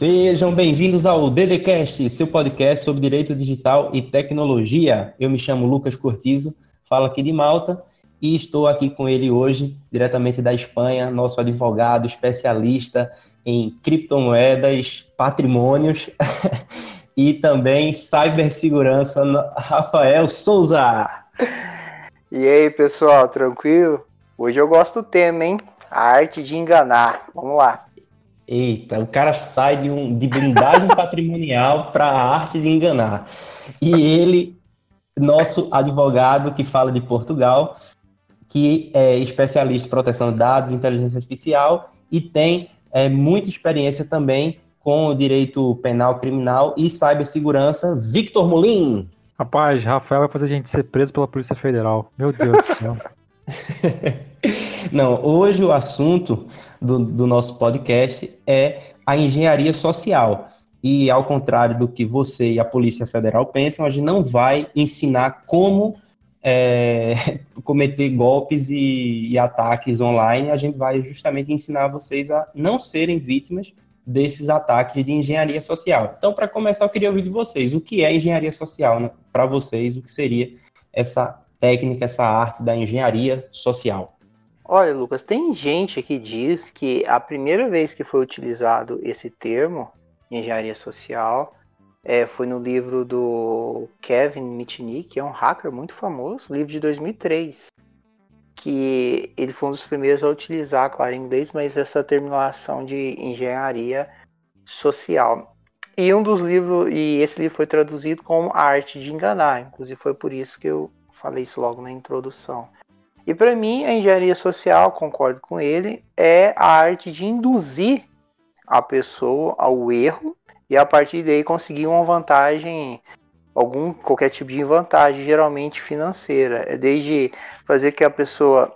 Sejam bem-vindos ao DDCast, seu podcast sobre direito digital e tecnologia. Eu me chamo Lucas Cortizo, falo aqui de Malta e estou aqui com ele hoje, diretamente da Espanha, nosso advogado especialista em criptomoedas, patrimônios e também cibersegurança, Rafael Souza. E aí, pessoal, tranquilo? Hoje eu gosto do tema, hein? A arte de enganar. Vamos lá. Eita, o cara sai de, um, de blindagem patrimonial para a arte de enganar. E ele, nosso advogado que fala de Portugal, que é especialista em proteção de dados, inteligência artificial e tem é, muita experiência também com o direito penal criminal e cibersegurança, Victor Molin. Rapaz, Rafael vai fazer a gente ser preso pela Polícia Federal. Meu Deus do céu. Não, hoje o assunto do, do nosso podcast é a engenharia social. E ao contrário do que você e a Polícia Federal pensam, a gente não vai ensinar como é, cometer golpes e, e, ataques online, a gente vai justamente ensinar vocês a não serem vítimas desses ataques de engenharia social. Então, para começar, eu queria ouvir de vocês o que é engenharia social né? para vocês, o que seria essa técnica, essa arte da engenharia social. Olha, Lucas, tem gente que diz que a primeira vez que foi utilizado esse termo, engenharia social, é, foi no livro do Kevin Mitnick, que é um hacker muito famoso, livro de 2003, que ele foi um dos primeiros a utilizar, claro, em inglês, mas essa terminação de engenharia social. E um dos livros, e esse livro foi traduzido como A Arte de Enganar, inclusive foi por isso que eu falei isso logo na introdução. E para mim, a engenharia social, concordo com ele, é a arte de induzir a pessoa ao erro e a partir daí conseguir uma vantagem, algum qualquer tipo de vantagem, geralmente financeira. É desde fazer que a pessoa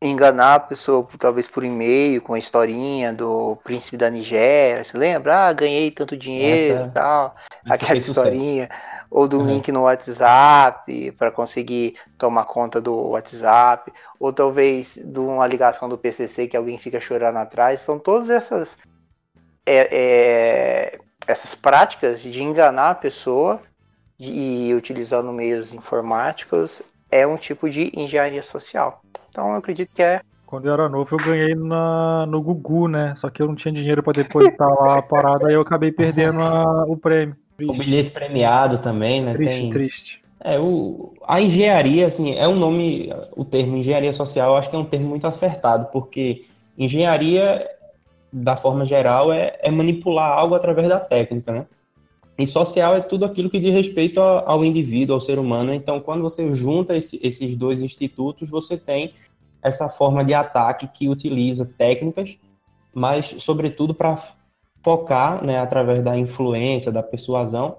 enganar a pessoa, talvez por e-mail, com a historinha do príncipe da Nigéria, você lembra? Ah, ganhei tanto dinheiro e tal, aquela historinha. Sucesso ou do uhum. link no WhatsApp para conseguir tomar conta do WhatsApp, ou talvez de uma ligação do PCC que alguém fica chorando atrás. São todas essas é, é, essas práticas de enganar a pessoa e utilizando meios informáticos é um tipo de engenharia social. Então eu acredito que é quando eu era novo, eu ganhei na, no Gugu, né? Só que eu não tinha dinheiro para depositar lá a parada, aí eu acabei perdendo a, o prêmio. Triste. O bilhete premiado também, né? Triste, Tem... triste. É, o, a engenharia, assim, é um nome, o termo engenharia social, eu acho que é um termo muito acertado, porque engenharia, da forma geral, é, é manipular algo através da técnica, né? E social é tudo aquilo que diz respeito ao, indivíduo, ao ser humano. Então, quando você junta esse, esses dois institutos, você tem essa forma de ataque que utiliza técnicas, mas, sobretudo, para focar, né, através da influência, da persuasão,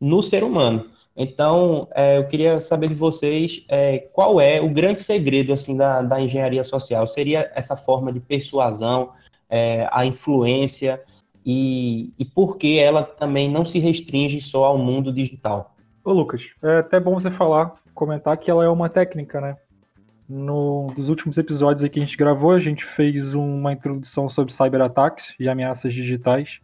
no ser humano. Então, é, eu queria saber de vocês é, qual é o grande segredo assim da, da engenharia social. Seria essa forma de persuasão, é, a influência e, e por que ela também não se restringe só ao mundo digital? Ô Lucas, é até bom você falar, comentar que ela é uma técnica, né? No, dos últimos episódios que a gente gravou, a gente fez uma introdução sobre cyberataques e ameaças digitais.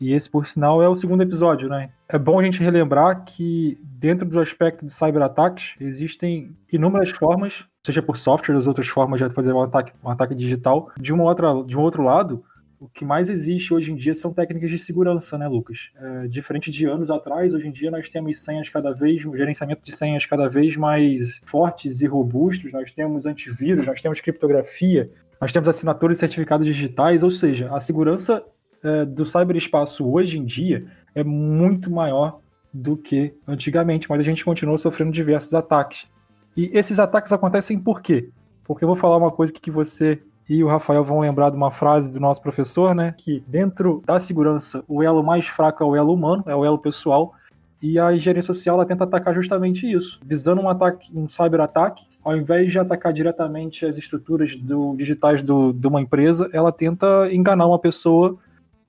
E esse, por sinal, é o segundo episódio, né? É bom a gente relembrar que, dentro do aspecto de cyberataques, existem inúmeras formas, seja por software ou outras formas de fazer um ataque, um ataque digital. De, uma outra, de um outro lado, o que mais existe hoje em dia são técnicas de segurança, né, Lucas? É, diferente de anos atrás, hoje em dia nós temos senhas cada vez, um gerenciamento de senhas cada vez mais fortes e robustos, nós temos antivírus, nós temos criptografia, nós temos assinaturas e certificados digitais, ou seja, a segurança é, do cyberespaço hoje em dia é muito maior do que antigamente, mas a gente continua sofrendo diversos ataques. E esses ataques acontecem por quê? Porque eu vou falar uma coisa que você e o Rafael vão lembrar de uma frase do nosso professor, né? Que dentro da segurança, o elo mais fraco é o elo humano, é o elo pessoal. E a engenharia social ela tenta atacar justamente isso, visando um ataque, um cyber-ataque, ao invés de atacar diretamente as estruturas do, digitais do, de uma empresa, ela tenta enganar uma pessoa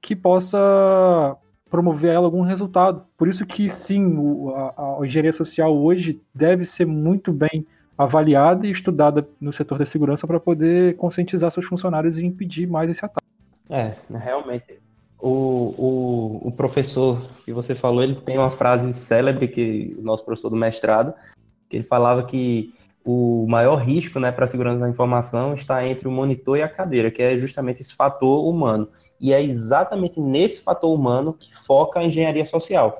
que possa promover a ela algum resultado. Por isso que sim, a, a engenharia social hoje deve ser muito bem avaliada e estudada no setor da segurança para poder conscientizar seus funcionários e impedir mais esse ataque. É, realmente. O, o, o professor que você falou, ele tem uma frase célebre que o nosso professor do mestrado, que ele falava que o maior risco né, para a segurança da informação está entre o monitor e a cadeira, que é justamente esse fator humano. E é exatamente nesse fator humano que foca a engenharia social.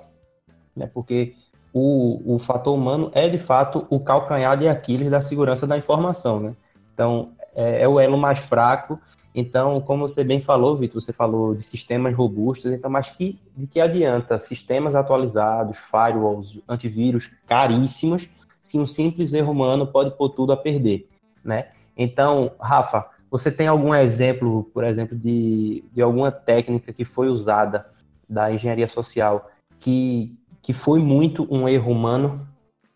Né, porque o, o fator humano é, de fato, o calcanhar de Aquiles da segurança da informação. Né? Então, é, é o elo mais fraco então, como você bem falou, Vitor, você falou de sistemas robustos, então, mas que, de que adianta sistemas atualizados, firewalls, antivírus caríssimos, se um simples erro humano pode pôr tudo a perder, né? Então, Rafa, você tem algum exemplo, por exemplo, de, de alguma técnica que foi usada da engenharia social que, que foi muito um erro humano,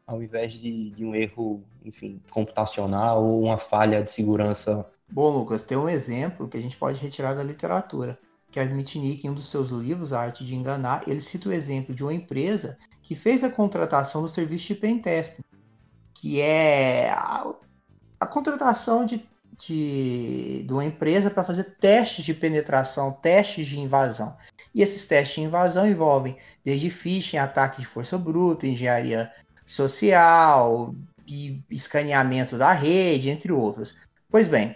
ao invés de, de um erro, enfim, computacional ou uma falha de segurança Bom, Lucas, tem um exemplo que a gente pode retirar da literatura. Kevin Mitnick, em um dos seus livros, A Arte de Enganar, ele cita o exemplo de uma empresa que fez a contratação do serviço de pentesting, que é a, a contratação de, de, de, uma empresa para fazer testes de penetração, testes de invasão. E esses testes de invasão envolvem desde phishing, ataque de força bruta, engenharia social, e escaneamento da rede, entre outros. Pois bem,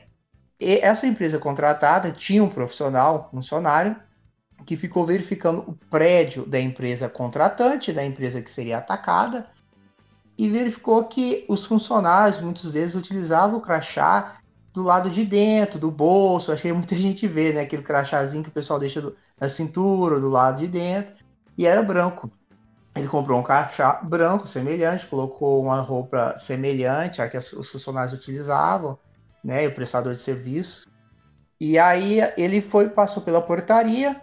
essa empresa contratada tinha um profissional, um funcionário, que ficou verificando o prédio da empresa contratante, da empresa que seria atacada, e verificou que os funcionários, muitos deles, utilizavam o crachá do lado de dentro, do bolso. Que muita gente vê, né? Aquele crachazinho que o pessoal deixa do, na cintura, do lado de dentro, e era branco. Ele comprou um crachá branco semelhante, colocou uma roupa semelhante à que os funcionários utilizavam, né, o prestador de serviços. E aí ele foi, passou pela portaria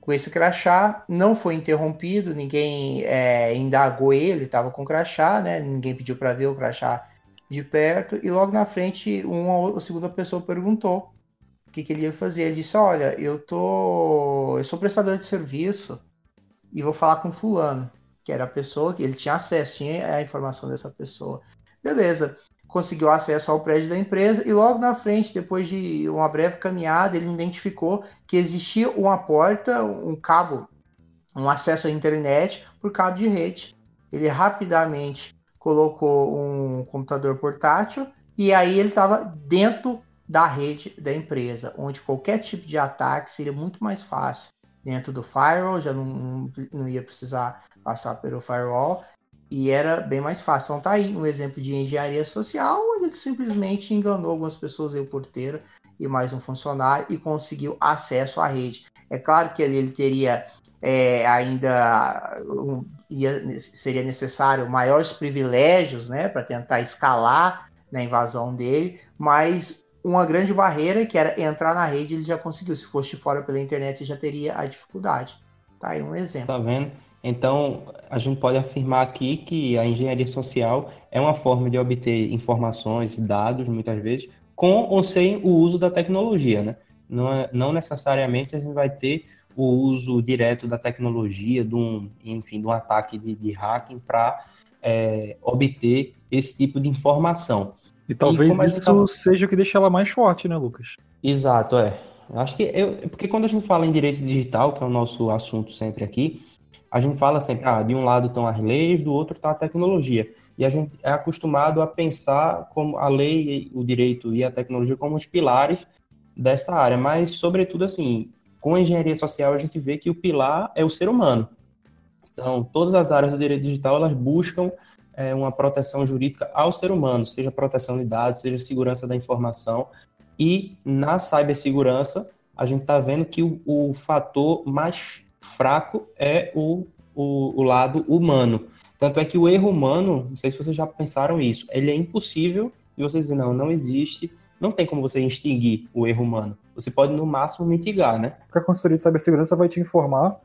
com esse crachá, não foi interrompido, ninguém é, indagou ele, estava com crachá, né, ninguém pediu para ver o crachá de perto, e logo na frente uma ou segunda pessoa perguntou que, que ele ia fazer. Ele disse, olha, eu tô. eu sou prestador de serviço e vou falar com fulano, que era a pessoa que ele tinha acesso, tinha a informação dessa pessoa. Beleza conseguiu acesso ao prédio da empresa e logo na frente, depois de uma breve caminhada, ele identificou que existia uma porta, um cabo, um acesso à internet por cabo de rede. Ele rapidamente colocou um computador portátil e aí ele estava dentro da rede da empresa, onde qualquer tipo de ataque seria muito mais fácil. Dentro do firewall, já não, não ia precisar passar pelo firewall, e era bem mais fácil. Então tá aí um exemplo de engenharia social, onde ele simplesmente enganou algumas pessoas, o porteiro e mais um funcionário, e conseguiu acesso à rede. É claro que ele, ele teria é, ainda um, ia, seria necessário maiores privilégios né, para tentar escalar na invasão dele, mas uma grande barreira que era entrar na rede ele já conseguiu. Se fosse de fora pela internet já teria a dificuldade. Tá aí um exemplo. Tá vendo? Então, a gente pode afirmar aqui que a engenharia social é uma forma de obter informações e dados, muitas vezes, com ou sem o uso da tecnologia, né? Não, é, não necessariamente a gente vai ter o uso direto da tecnologia, de um, enfim, de um ataque de, de hacking para é, obter esse tipo de informação. E talvez e isso tava... seja o que deixa ela mais forte, né, Lucas? Exato, é. Acho que eu, porque quando a gente fala em direito digital, que é o nosso assunto sempre aqui, a gente fala sempre, ah, de um lado estão as leis, do outro está a tecnologia. E a gente é acostumado a pensar como a lei, o direito e a tecnologia como os pilares dessa área, mas sobretudo assim, com a engenharia social a gente vê que o pilar é o ser humano. Então, todas as áreas do direito digital elas buscam é, uma proteção jurídica ao ser humano, seja proteção de dados, seja segurança da informação. E na cibersegurança, a gente está vendo que o, o fator mais fraco é o, o, o lado humano. Tanto é que o erro humano, não sei se vocês já pensaram isso, ele é impossível e vocês dizem, não, não existe, não tem como você extinguir o erro humano. Você pode, no máximo, mitigar, né? A consultoria de cibersegurança vai te informar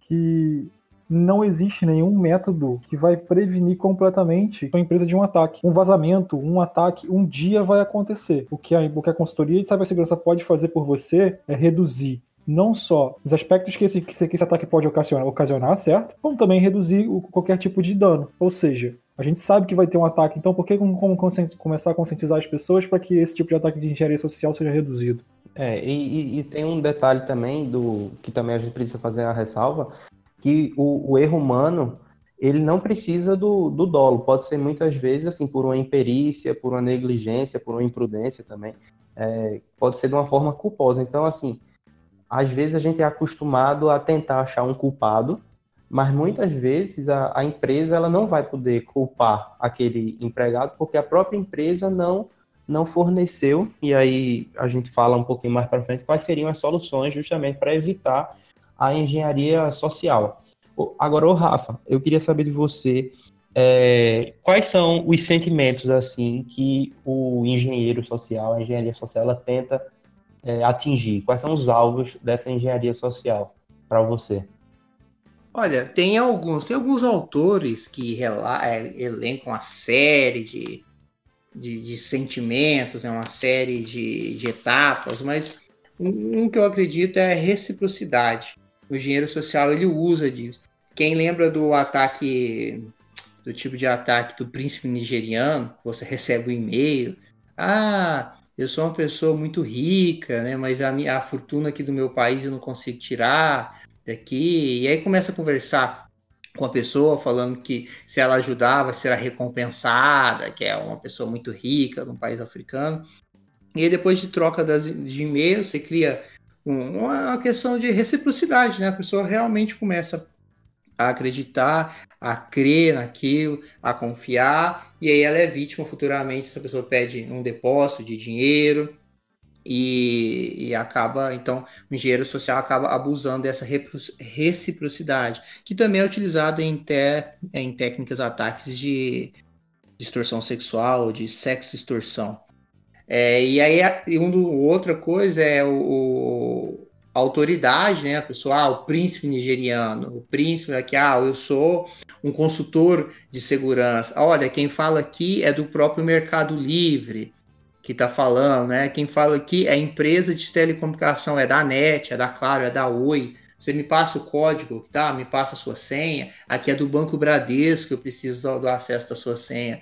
que não existe nenhum método que vai prevenir completamente a empresa de um ataque. Um vazamento, um ataque, um dia vai acontecer. O que a, o que a consultoria de cibersegurança pode fazer por você é reduzir não só os aspectos que esse, que esse ataque pode ocasionar, ocasionar, certo? Como também reduzir o, qualquer tipo de dano. Ou seja, A gente sabe que vai ter um ataque, então por que como, como começar a conscientizar as pessoas para que esse tipo de ataque de engenharia social seja reduzido? É, e, e, tem um detalhe também do que também a gente precisa fazer a ressalva, que o, o erro humano ele não precisa do, do dolo, pode ser muitas vezes assim por uma imperícia, por uma negligência, por uma imprudência também, é, pode ser de uma forma culposa. Então assim, às vezes a gente é acostumado a tentar achar um culpado mas muitas vezes a, a, empresa ela não vai poder culpar aquele empregado porque a própria empresa não não forneceu. E aí a gente fala um pouquinho mais para frente quais seriam as soluções justamente para evitar a engenharia social. Agora, o Rafa, eu queria saber de você é, quais são os sentimentos assim que o engenheiro social, a engenharia social, ela tenta é, atingir? Quais são os alvos dessa engenharia social para você? Olha, tem alguns, tem alguns autores que é, elencam a série de, de, de, sentimentos, é uma série de, de etapas, mas um, um, que eu acredito é a reciprocidade. O engenheiro social ele usa disso. Quem lembra do ataque, do tipo de ataque do príncipe nigeriano, você recebe um e-mail, ah, eu sou uma pessoa muito rica, né? Mas a, minha, a fortuna aqui do meu país eu não consigo tirar daqui, e aí começa a conversar com a pessoa, falando que se ela ajudar vai ser recompensada, que é uma pessoa muito rica num país africano. E aí depois de troca das, de e-mails, você cria uma questão de reciprocidade, né? A pessoa realmente começa a acreditar, a crer naquilo, a confiar, e aí ela é vítima futuramente. Essa pessoa pede um depósito de dinheiro, e, e, acaba, então, o engenheiro social acaba abusando dessa reciprocidade, que também é utilizada em, te, em técnicas ataques de distorção sexual, de sexo extorsão. É, e aí, e um, outra coisa é o, o a autoridade, né? A pessoa, ah, o príncipe nigeriano, o príncipe aqui, ah, eu sou um consultor de segurança. Olha, quem fala aqui é do próprio Mercado Livre que está falando, né? Quem fala aqui é a empresa de telecomunicação, é da NET, é da Claro, é da Oi. Você me passa o código, tá? Me passa a sua senha. Aqui é do Banco Bradesco, eu preciso do, do acesso da sua senha.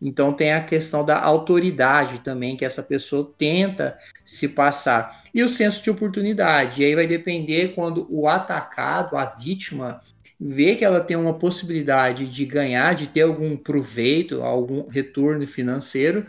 Então tem a questão da autoridade também que essa pessoa tenta se passar. E o senso de oportunidade. E aí vai depender quando o atacado, a vítima, vê que ela tem uma possibilidade de ganhar, de ter algum proveito, algum retorno financeiro,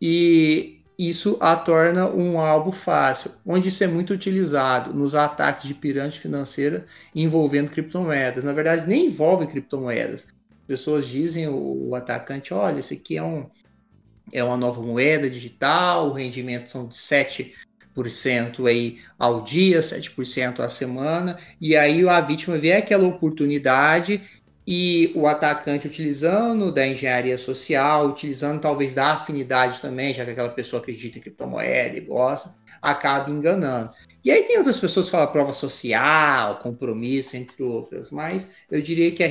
e isso a torna um alvo fácil, onde isso é muito utilizado nos ataques de pirâmide financeira envolvendo criptomoedas. Na verdade, nem envolve criptomoedas. Pessoas dizem o, atacante, olha, isso aqui é um é uma nova moeda digital, o rendimento são de 7% aí ao dia, 7% à semana, e aí a vítima vê aquela oportunidade e o atacante utilizando da engenharia social, utilizando talvez da afinidade também, já que aquela pessoa acredita em criptomoeda e gosta, acaba enganando. E aí tem outras pessoas que falam prova social, compromisso, entre outras, mas eu diria que a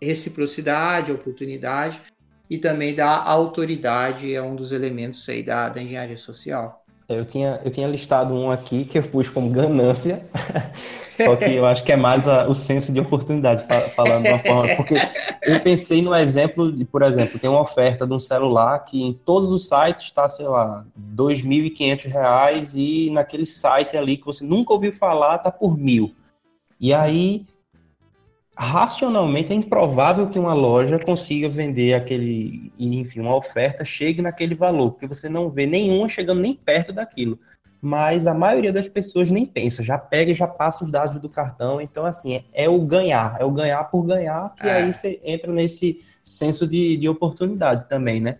reciprocidade, oportunidade e também da autoridade é um dos elementos aí da, da engenharia social. Eu tinha, eu tinha listado um aqui que eu pus como ganância, só que eu acho que é mais a, o senso de oportunidade, falando de uma forma. Porque eu pensei no exemplo de, por exemplo, tem uma oferta de um celular que em todos os sites está, sei lá, R$ 2.500 e naquele site ali que você nunca ouviu falar está por mil. E aí racionalmente é improvável que uma loja consiga vender aquele, enfim, uma oferta chegue naquele valor, porque você não vê nenhuma chegando nem perto daquilo. Mas a maioria das pessoas nem pensa, já pega e já passa os dados do cartão. Então, assim, é, é o ganhar, é o ganhar por ganhar, que é. aí você entra nesse senso de, de oportunidade também, né?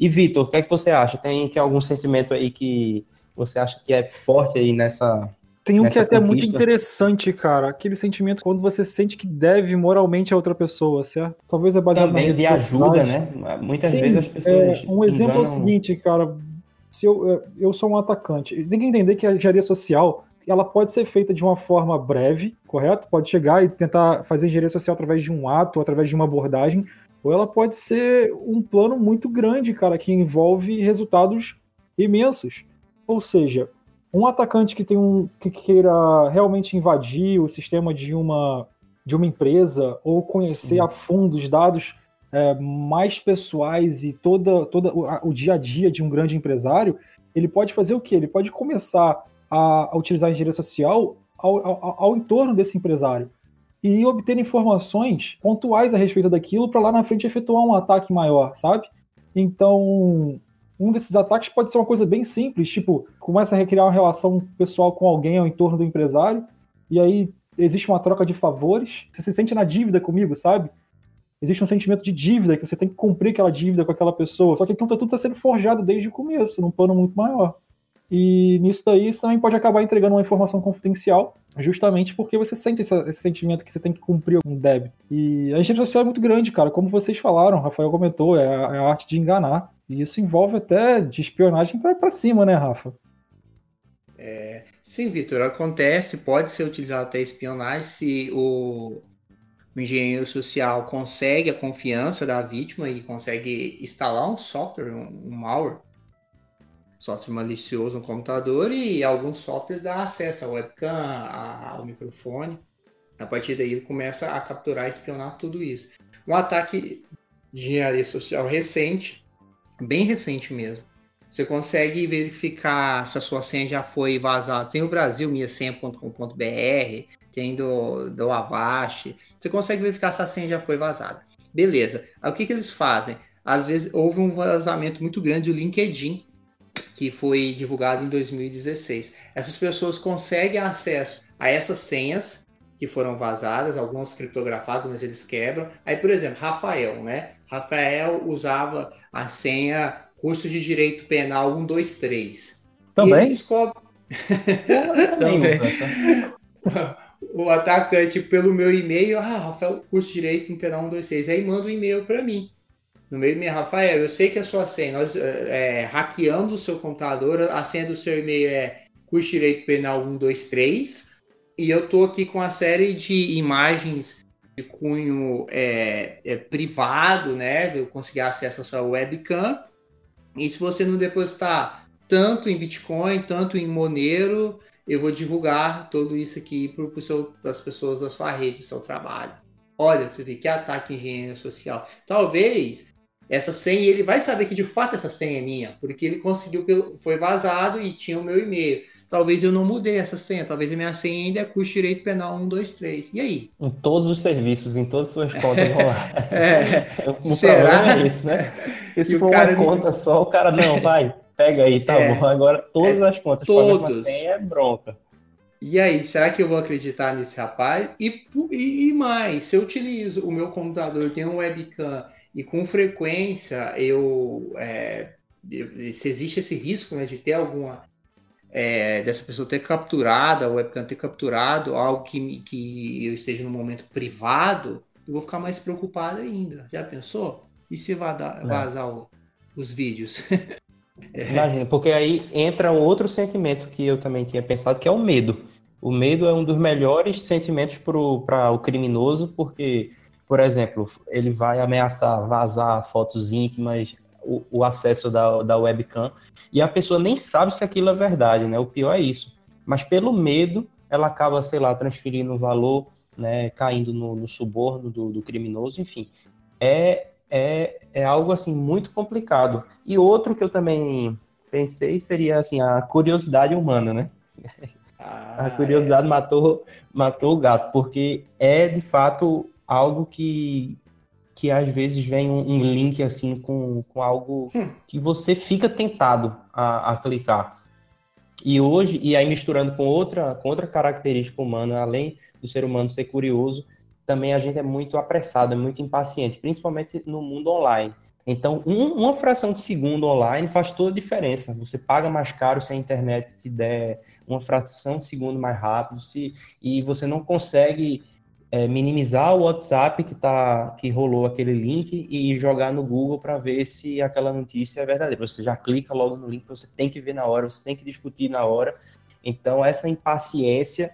E, Vitor, o que é que você acha? Tem, tem algum sentimento aí que você acha que é forte aí nessa, tem um que é até muito interessante, cara. Aquele sentimento quando você sente que deve moralmente a outra pessoa, certo? Talvez é baseado Também de ajuda, né? Muitas Sim, vezes as pessoas. É, um exemplo enganam... é o seguinte, cara. Se eu, é, eu sou um atacante, tem que entender que a engenharia social ela pode ser feita de uma forma breve, correto? Pode chegar e tentar fazer engenharia social através de um ato, através de uma abordagem, ou ela pode ser um plano muito grande, cara, que envolve resultados imensos. Ou seja, um atacante que tem um que queira realmente invadir o sistema de uma de uma empresa ou conhecer a fundo os dados é, mais pessoais e toda, toda o, o, dia a dia de um grande empresário, ele pode fazer o quê? Ele pode começar a, a utilizar a engenharia social ao, ao, ao entorno desse empresário e obter informações pontuais a respeito daquilo para lá na frente efetuar um ataque maior, sabe? Então, um desses ataques pode ser uma coisa bem simples, tipo, começa a recriar uma relação pessoal com alguém ao entorno do empresário, e aí existe uma troca de favores, você se sente na dívida comigo, sabe? Existe um sentimento de dívida, que você tem que cumprir aquela dívida com aquela pessoa, só que aquilo tá tudo está sendo forjado desde o começo, num plano muito maior. E nisso daí, você também pode acabar entregando uma informação confidencial, justamente porque você sente esse, esse sentimento que você tem que cumprir um débito. E a engenharia social é muito grande, cara, como vocês falaram, Rafael comentou, é a, é a arte de enganar. E isso envolve até de espionagem para cima, né, Rafa? É, sim, Vitor, acontece, pode ser utilizado até espionagem se o, o, engenheiro social consegue a confiança da vítima e consegue instalar um software, um, um malware, software malicioso no computador e alguns softwares dá acesso à webcam, ao microfone. A partir daí ele começa a capturar e espionar tudo isso. Um ataque de engenharia social recente bem recente mesmo. Você consegue verificar se a sua senha já foi vazada. Tem o Brasil, minhasenha.com.br, tem do, do Avast. Você consegue verificar se a senha já foi vazada. Beleza. Aí, o que, que eles fazem? Às vezes houve um vazamento muito grande do LinkedIn, que foi divulgado em 2016. Essas pessoas conseguem acesso a essas senhas que foram vazadas, algumas criptografadas, mas eles quebram. Aí, por exemplo, Rafael, né? Rafael usava a senha curso de direito penal 123. Também? E descobre. Também. o atacante pelo meu e-mail, ah, Rafael, curso de direito penal 126. Aí manda um e-mail para mim. No meu e-mail, Rafael, eu sei que a sua senha, nós é, hackeando o seu computador, a senha do seu e-mail é curso direito penal 123 e eu tô aqui com a série de imagens de cunho é, é, privado, né? Eu conseguir acesso à sua webcam. E se você não depositar tanto em Bitcoin, tanto em Monero, eu vou divulgar tudo isso aqui para as pessoas da sua rede, do seu trabalho. Olha, tu vê que ataque engenharia social. Talvez essa senha, ele vai saber que de fato essa senha é minha, porque ele conseguiu, foi vazado e tinha o meu e-mail talvez eu não mudei essa senha, talvez a minha senha ainda é custo direito penal 1, 2, 3. E aí? Em todos os serviços, em todas as suas contas vão lá. é, o será? é isso, né? Porque se for uma conta só, o cara, não, vai, pega aí, tá é, bom. Agora todas é, as contas todos. senha é bronca. E aí, será que eu vou acreditar nesse rapaz? E, e, e, mais, se eu utilizo o meu computador, tem um webcam e com frequência eu, é, se existe esse risco né, de ter alguma é, dessa pessoa ter capturado, a webcam ter capturado algo que, que eu esteja no momento privado, eu vou ficar mais preocupado ainda. Já pensou? E se vazar, é. vazar o, os vídeos? é. Imagina, porque aí entra um outro sentimento que eu também tinha pensado, que é o medo. O medo é um dos melhores sentimentos para o criminoso, porque, por exemplo, ele vai ameaçar vazar fotos íntimas, o, o acesso da, da webcam e a pessoa nem sabe se aquilo é verdade, né? O pior é isso. Mas pelo medo, ela acaba, sei lá, transferindo o valor, né? Caindo no, no suborno do, do, criminoso, enfim. É, é, é algo, assim, muito complicado. E outro que eu também pensei seria, assim, a curiosidade humana, né? Ah, a curiosidade é. matou, matou o gato, porque é, de fato, algo que que às vezes vem um, um link assim com, com algo hum. que você fica tentado a, a, clicar. E hoje, e aí misturando com outra, com outra característica humana, além do ser humano ser curioso, também a gente é muito apressado, é muito impaciente, principalmente no mundo online. Então, um, uma fração de segundo online faz toda a diferença. Você paga mais caro se a internet te der uma fração de segundo mais rápido, se, e você não consegue é, minimizar o WhatsApp que, tá, que rolou aquele link e jogar no Google para ver se aquela notícia é verdadeira. Você já clica logo no link, você tem que ver na hora, você tem que discutir na hora. Então, essa impaciência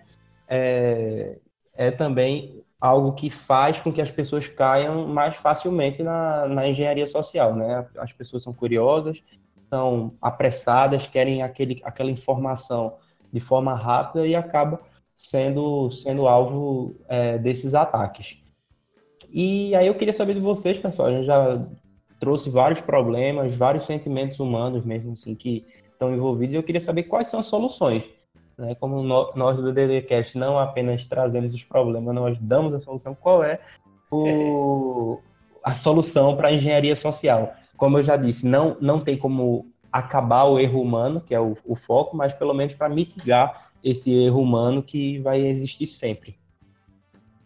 é, é também algo que faz com que as pessoas caiam mais facilmente na, na engenharia social. Né? As pessoas são curiosas, são apressadas, querem aquele, aquela informação de forma rápida e acaba sendo, sendo alvo é, desses ataques. E aí eu queria saber de vocês, pessoal. A gente já trouxe vários problemas, vários sentimentos humanos mesmo, assim, que estão envolvidos. E eu queria saber quais são as soluções. Né? Como nós do DDCast não apenas trazemos os problemas, nós damos a solução. Qual é o, a solução para a engenharia social? Como eu já disse, não, não tem como acabar o erro humano, que é o, o foco, mas pelo menos para mitigar esse erro humano que vai existir sempre.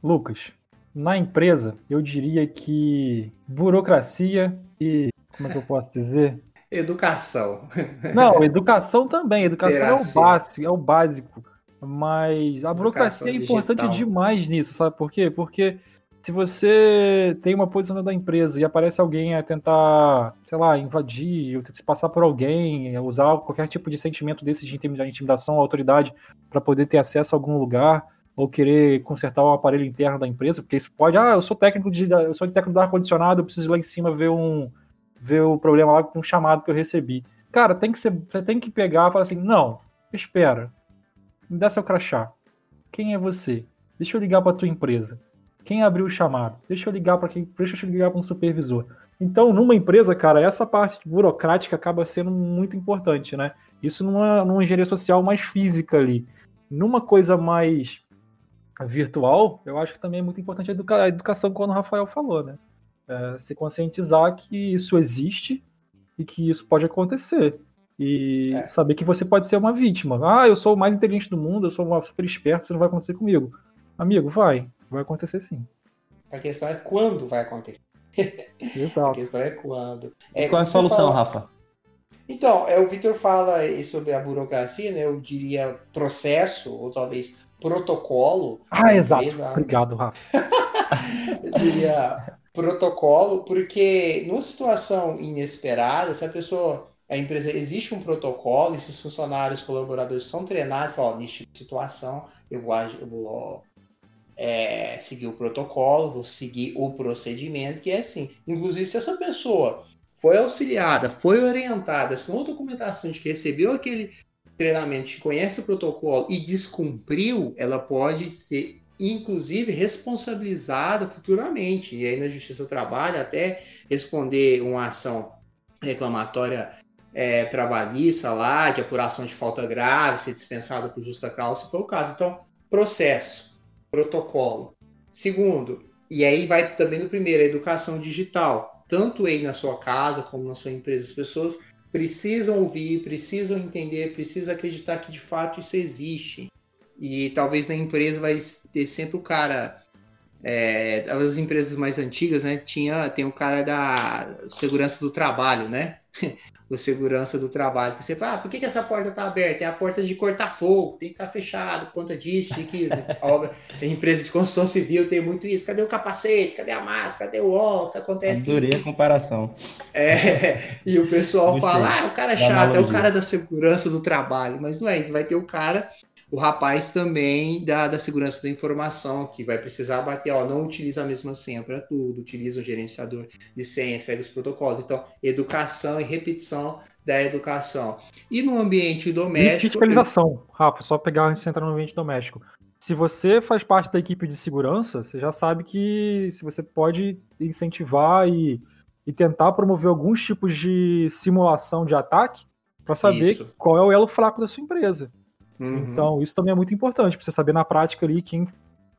Lucas, na empresa, eu diria que burocracia e. Como é que eu posso dizer? Educação. Não, educação também. Educação é o básico, é o básico. Mas a burocracia é importante digital. demais nisso, sabe por quê? Porque se você tem uma posição da empresa e aparece alguém a tentar, sei lá, invadir, se passar por alguém, usar qualquer tipo de sentimento desse de intimidação, autoridade, para poder ter acesso a algum lugar, ou querer consertar o aparelho interno da empresa, porque isso pode, ah, eu sou técnico de, eu sou técnico do ar condicionado, eu preciso ir lá em cima ver um ver o problema lá com um chamado que eu recebi. Cara, tem que ser, você tem que pegar e falar assim, não, espera, me dá seu crachá. Quem é você? Deixa eu ligar para tua empresa. Quem abriu o chamado? Deixa eu ligar para quem, deixa eu ligar para um supervisor. Então, numa empresa, cara, essa parte burocrática acaba sendo muito importante, né? Isso numa, numa engenharia social mais física ali. Numa coisa mais virtual, eu acho que também é muito importante a, educa a educação, como o Rafael falou, né? É, se conscientizar que isso existe e que isso pode acontecer. E é. saber que você pode ser uma vítima. Ah, eu sou o mais inteligente do mundo, eu sou uma super esperto, isso não vai acontecer comigo. Amigo, vai. Vai acontecer sim. A questão é quando vai acontecer. Exato. a questão é quando. É, e qual é a solução, fala... Rafa? Então, é, o Victor fala sobre a burocracia, né? Eu diria processo, ou talvez protocolo. Ah, exato. Empresa. Obrigado, Rafa. eu diria protocolo, porque numa situação inesperada, se a pessoa, a empresa, existe um protocolo, e se os funcionários, colaboradores são treinados, ó, neste situação, eu vou, eu vou é, seguir o protocolo, vou seguir o procedimento, que é assim. Inclusive, se essa pessoa foi auxiliada, foi orientada, assinou documentação de que recebeu aquele treinamento, conhece o protocolo e descumpriu, ela pode ser, inclusive, responsabilizada futuramente. E aí na Justiça do Trabalho, até responder uma ação reclamatória é, trabalhista lá, de apuração de falta grave, ser dispensada por justa causa, se for o caso. Então, processo, protocolo. Segundo, e aí vai também no primeiro, a educação digital. Tanto aí na sua casa como na sua empresa, as pessoas precisam ouvir, precisam entender, precisam acreditar que de fato isso existe. E talvez na empresa vai ter sempre o cara. É, as empresas mais antigas, né? Tinha, tem o cara da segurança do trabalho, né? o segurança do trabalho. Que você fala, ah, por que, que essa porta está aberta? É a porta de cortar fogo, tem que estar tá fechado, por conta disso, que obra, tem empresa de construção civil, tem muito isso. Cadê o capacete? Cadê a máscara? Cadê o óculos? Acontece Adorei isso. a comparação. É, e o pessoal fala, ah, o cara é chato, é o cara da segurança do trabalho. Mas não é, vai ter o cara o rapaz também da, da segurança da informação, que vai precisar bater, ó, não utiliza a mesma senha para tudo, utiliza o gerenciador de senha, segue os protocolos. Então, educação e repetição da educação. E no ambiente doméstico. Digitalização, eu... Rafa, só pegar e entrar no ambiente doméstico. Se você faz parte da equipe de segurança, você já sabe que se você pode incentivar e, e tentar promover alguns tipos de simulação de ataque para saber Isso. qual é o elo fraco da sua empresa. Uhum. Então, isso também é muito importante, para você saber na prática ali quem,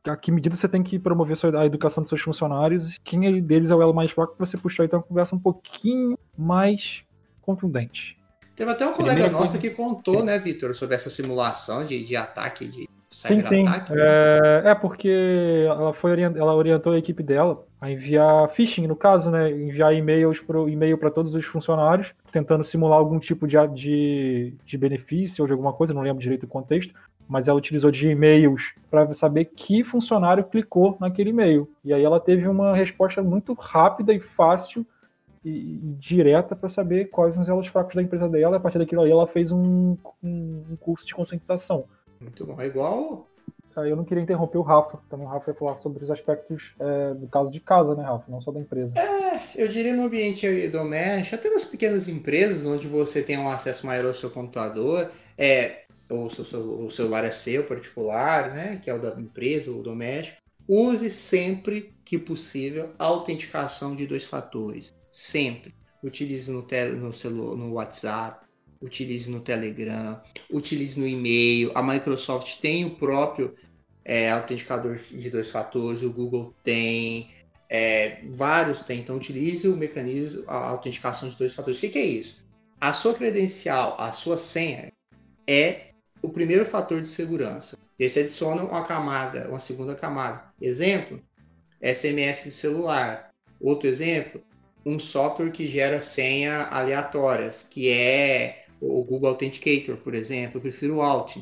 a que medida você tem que promover a educação dos seus funcionários e quem deles é o elo mais fraco para você puxar então uma conversa um pouquinho mais contundente. Teve até um colega nosso que contou, né, Vitor, sobre essa simulação de, de ataque de Sim, sim. É, é, porque ela, foi, ela orientou a equipe dela a enviar phishing, no caso, né? Enviar e-mails pro, e-mail para todos os funcionários, tentando simular algum tipo de, de, de benefício ou de alguma coisa, não lembro direito o contexto, mas ela utilizou de e-mails para saber que funcionário clicou naquele e-mail. E aí ela teve uma resposta muito rápida e fácil e, e direta para saber quais são os elos fracos da empresa dela. E a partir daquilo aí ela fez um, um, um curso de conscientização. Muito bom. É igual. Eu não queria interromper o Rafa. Também o Rafa ia falar sobre os aspectos é, do caso de casa, né, Rafa? Não só da empresa. É, eu diria no ambiente doméstico, até nas pequenas empresas, onde você tem um acesso maior ao seu computador, é, ou o seu, o celular é seu particular, né? Que é o da empresa, o doméstico. use sempre que possível a autenticação de dois fatores. Sempre. Utilize no, tele, no, celular, no WhatsApp, utilize no Telegram, utilize no e-mail. A Microsoft tem o próprio é, autenticador de dois fatores, o Google tem, é, vários tem. Então, utilize o mecanismo, a autenticação de dois fatores. O que, que é isso? A sua credencial, a sua senha, é o primeiro fator de segurança. E você adiciona uma camada, uma segunda camada. Exemplo, SMS de celular. Outro exemplo, um software que gera senha aleatórias, que é o Google Authenticator, por exemplo. Eu prefiro o Alt.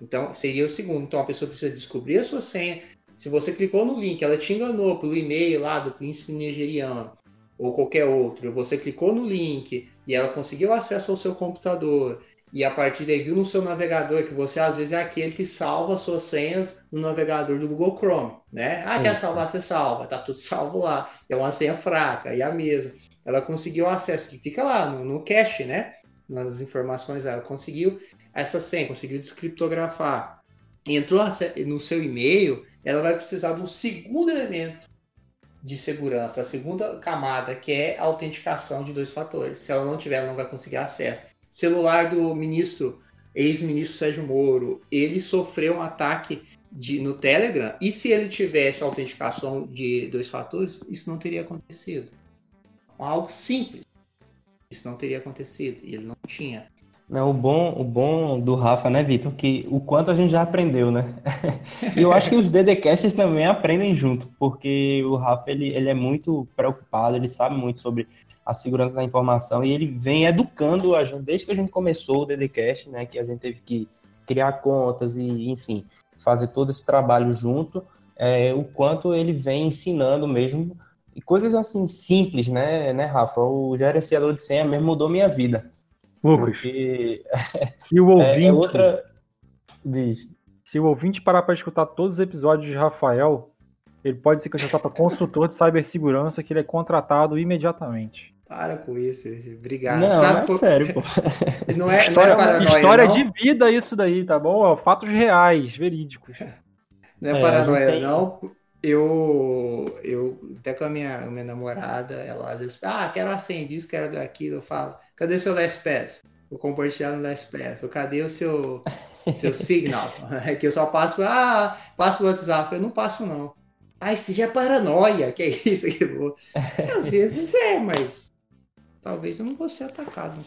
Então, seria o segundo. Então, a pessoa precisa descobrir a sua senha. Se você clicou no link, ela te enganou pelo e-mail lá do príncipe nigeriano ou qualquer outro. Você clicou no link e ela conseguiu acesso ao seu computador e a partir daí viu no seu navegador que você às vezes é aquele que salva suas senhas no navegador do Google Chrome, né? Ah, quer salvar, você salva, tá tudo salvo lá. É uma senha fraca, e a mesma. Ela conseguiu acesso, que fica lá no, no cache, né? Nas informações, ela conseguiu essa senha, conseguiu descriptografar. Entrou no seu e-mail, ela vai precisar de um segundo elemento de segurança, a segunda camada, que é a autenticação de dois fatores. Se ela não tiver, ela não vai conseguir acesso celular do ministro, ex-ministro Sérgio Moro, ele sofreu um ataque de, no Telegram, e se ele tivesse autenticação de dois fatores, isso não teria acontecido. Algo simples. Isso não teria acontecido, e ele não tinha. Não, o bom, o bom do Rafa, né, Vitor, que o quanto a gente já aprendeu, né? e eu acho que os DDcasts também aprendem junto, porque o Rafa, ele, ele é muito preocupado, ele sabe muito sobre a segurança da informação e ele vem educando a gente desde que a gente começou o DDCast, né, que a gente teve que criar contas e, enfim, fazer todo esse trabalho junto, é, o quanto ele vem ensinando mesmo e coisas assim simples, né, né, Rafa? O gerenciador de senha mesmo mudou minha vida. Lucas, porque... se o ouvinte é, é outra diz. Se o ouvinte parar para escutar todos os episódios de Rafael, ele pode se candidatar para consultor de cibersegurança que ele é contratado imediatamente. Para com isso, obrigado. Não, Sabe, é por... sério, pô. Não é, história, não é paranoia, História não? de vida isso daí, tá bom? Fatos reais, verídicos. Não é, é paranoia, tem... Eu, eu, até com a minha, minha namorada, ela às vezes fala, ah, quero a senha disso, quero daquilo. Eu falo, cadê seu LastPass? Vou compartilhar no LastPass. Ou cadê o seu, seu Signal? É que eu só passo, ah, passo o WhatsApp. Eu não passo, não. Ah, isso já é paranoia, que é isso, aquilo. Às vezes é, mas talvez eu não vou ser atacado.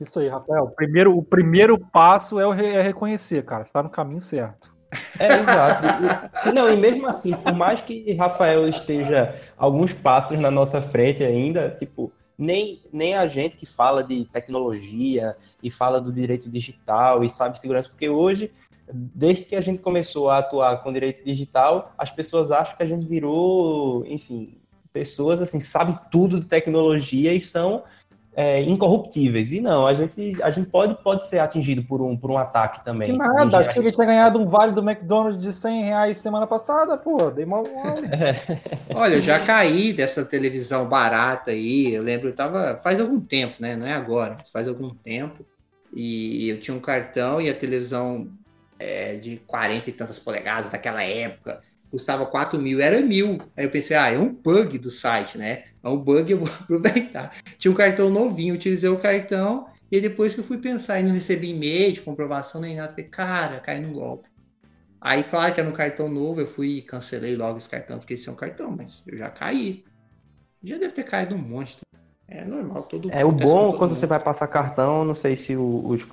Isso aí, Rafael. O primeiro, o primeiro passo é, o re, é reconhecer, cara. Você tá no caminho certo. É, exato. Não, e mesmo assim, por mais que Rafael esteja alguns passos na nossa frente ainda, tipo, nem, nem a gente que fala de tecnologia e fala do direito digital e sabe segurança, porque hoje, desde que a gente começou a atuar com direito digital, as pessoas acham que a gente virou, enfim, pessoas assim, sabem tudo de tecnologia e são é, incorruptíveis. E não, a gente, a gente pode, pode ser atingido por um, por um ataque também. Que nada, achei que a gente tinha ganhado um vale do McDonald's de 100 reais semana passada, pô, dei uma... Olha, eu já caí dessa televisão barata aí, eu lembro, eu tava, faz algum tempo, né, não é agora, faz algum tempo, e eu tinha um cartão e a televisão é, de 40 e tantas polegadas daquela época, custava 4 mil, era mil. Aí eu pensei, ah, é um bug do site, né? É um bug, eu vou aproveitar. Tinha um cartão novinho, utilizei o cartão, e depois que eu fui pensar e não recebi e-mail de comprovação nem nada, falei, cara, cai no golpe. Aí, claro que era um cartão novo, eu fui e cancelei logo esse cartão, fiquei sem um cartão, mas eu já caí. Já deve ter caído um monte. É normal, todo É o bom quando mundo. você vai passar cartão, não sei se o,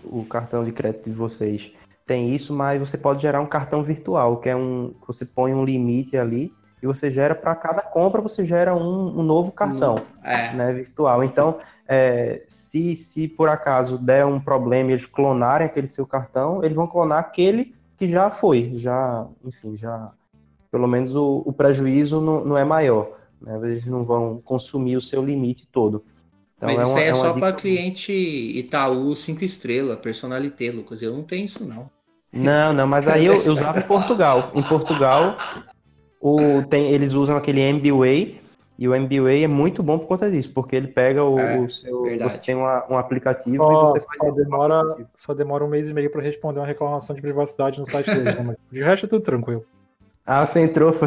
o, o cartão de crédito de vocês tem isso, mas você pode gerar um cartão virtual, que é um. Você põe um limite ali e você gera para cada compra, você gera um, um novo cartão é. né, virtual. Então, é, se, se por acaso der um problema e eles clonarem aquele seu cartão, eles vão clonar aquele que já foi, já, enfim, já. Pelo menos o, o prejuízo não, não é maior. Né? Eles não vão consumir o seu limite todo. Então, Mas é isso aí é, é só para cliente Itaú 5 estrelas, personalité, Lucas. Eu não tenho isso, não. Não, não, mas aí eu, eu usava em Portugal. Em Portugal, o, tem, eles usam aquele MBWay, e o MBWay é muito bom por conta disso, porque ele pega o, é, o seu. Verdade. Você tem uma, um aplicativo só, e você faz. Só demora, só demora um mês e meio para responder uma reclamação de privacidade no site dele, né? mas de resto é tudo tranquilo. Ah, você entrou.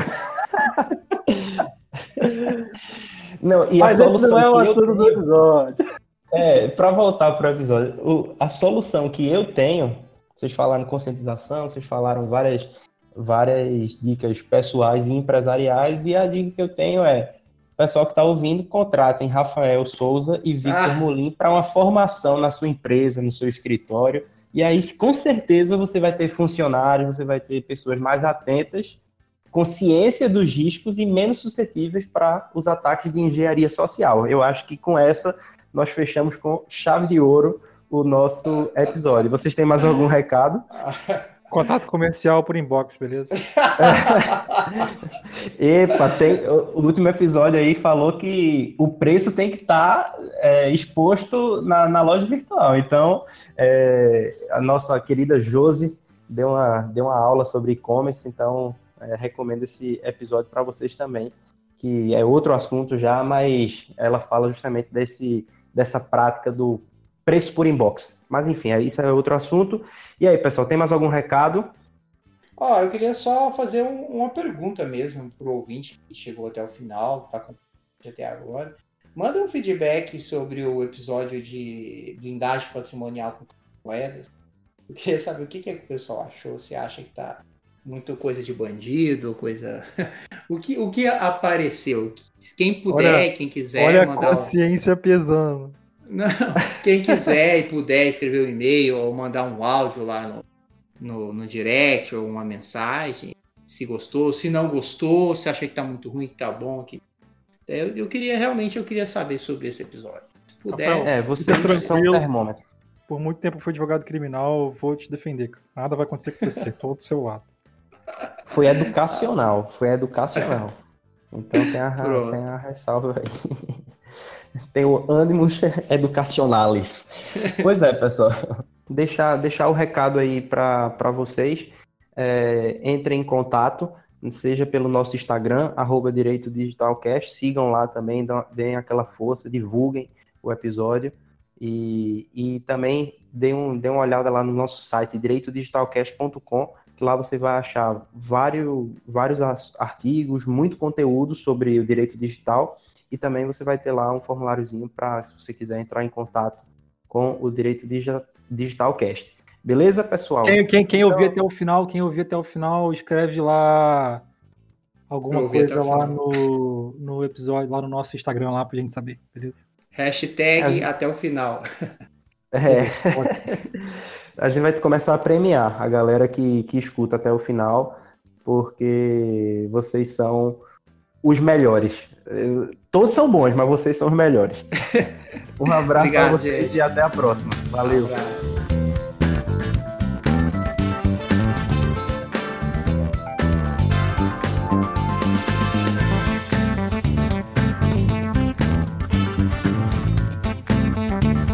Não, e Mas a solução não é o assunto do episódio. É, para voltar para o episódio, a solução que eu tenho, vocês falaram conscientização, vocês falaram várias, várias dicas pessoais e empresariais, e a dica que eu tenho é, pessoal que está ouvindo, contratem Rafael Souza e Victor Ah. Molim para uma formação na sua empresa, no seu escritório, e aí com certeza você vai ter funcionários, você vai ter pessoas mais atentas, consciência dos riscos e menos suscetíveis para os ataques de engenharia social. Eu acho que com essa nós fechamos com chave de ouro o nosso episódio. Vocês têm mais algum recado? Contato comercial por inbox, beleza? Epa, tem, o último episódio aí falou que o preço tem que estar exposto na, na loja virtual. Então, é, a nossa querida Josi deu uma, deu uma aula sobre e-commerce, então é, recomendo esse episódio para vocês também, que é outro assunto já, mas ela fala justamente desse, dessa prática do preço por inbox. Mas enfim, isso é outro assunto. E aí, pessoal, tem mais algum recado? Ó, eu queria só fazer um- uma pergunta mesmo pro ouvinte que chegou até o final, tá com até agora. Manda um feedback sobre o episódio de blindagem patrimonial com moedas. Eu queria saber o que, que, é que o pessoal achou. Se acha que tá muito coisa de bandido, coisa. o, que, o que apareceu? Quem puder, Olha- quem quiser Olha a mandar. um- consciência pesando. Não, quem quiser e puder escrever um e-mail ou mandar um áudio lá no, no, no direct ou uma mensagem, se gostou, se não gostou, se acha que tá muito ruim, que tá bom. Que... Eu, eu queria, realmente, eu queria saber sobre esse episódio. Se puder, É, Fica são um termômetro. Por muito tempo fui advogado criminal, vou te defender. Nada vai acontecer com você, tô do seu lado. Foi educacional, foi educacional. Então tem a, Pronto. tem a ressalva aí. Tem o ânimos educacionales. Pois é, pessoal. Deixar, deixar o recado aí para vocês. É, entrem em contato, seja pelo nosso Instagram, arroba Direito Digitalcast. Sigam lá também, deem aquela força, divulguem o episódio. E, e também dê, um, dê uma olhada lá no nosso site, direitodigitalcast.com, que lá você vai achar vários, vários artigos, muito conteúdo sobre o direito digital. E também você vai ter lá um formuláriozinho para, se você quiser entrar em contato com o Direito Digi- Digitalcast. Beleza, pessoal? Quem, quem, quem Então- ouvir até o final, quem ouvir até o final, escreve lá alguma coisa o lá final. no, no episódio, lá no nosso Instagram, lá pra gente saber, beleza? hashtag É. até o final. É. A gente vai começar a premiar a galera que, que escuta até o final, porque vocês são os melhores. Todos são bons, mas vocês são os melhores. Um abraço para vocês gente. e até a próxima. Valeu. Um.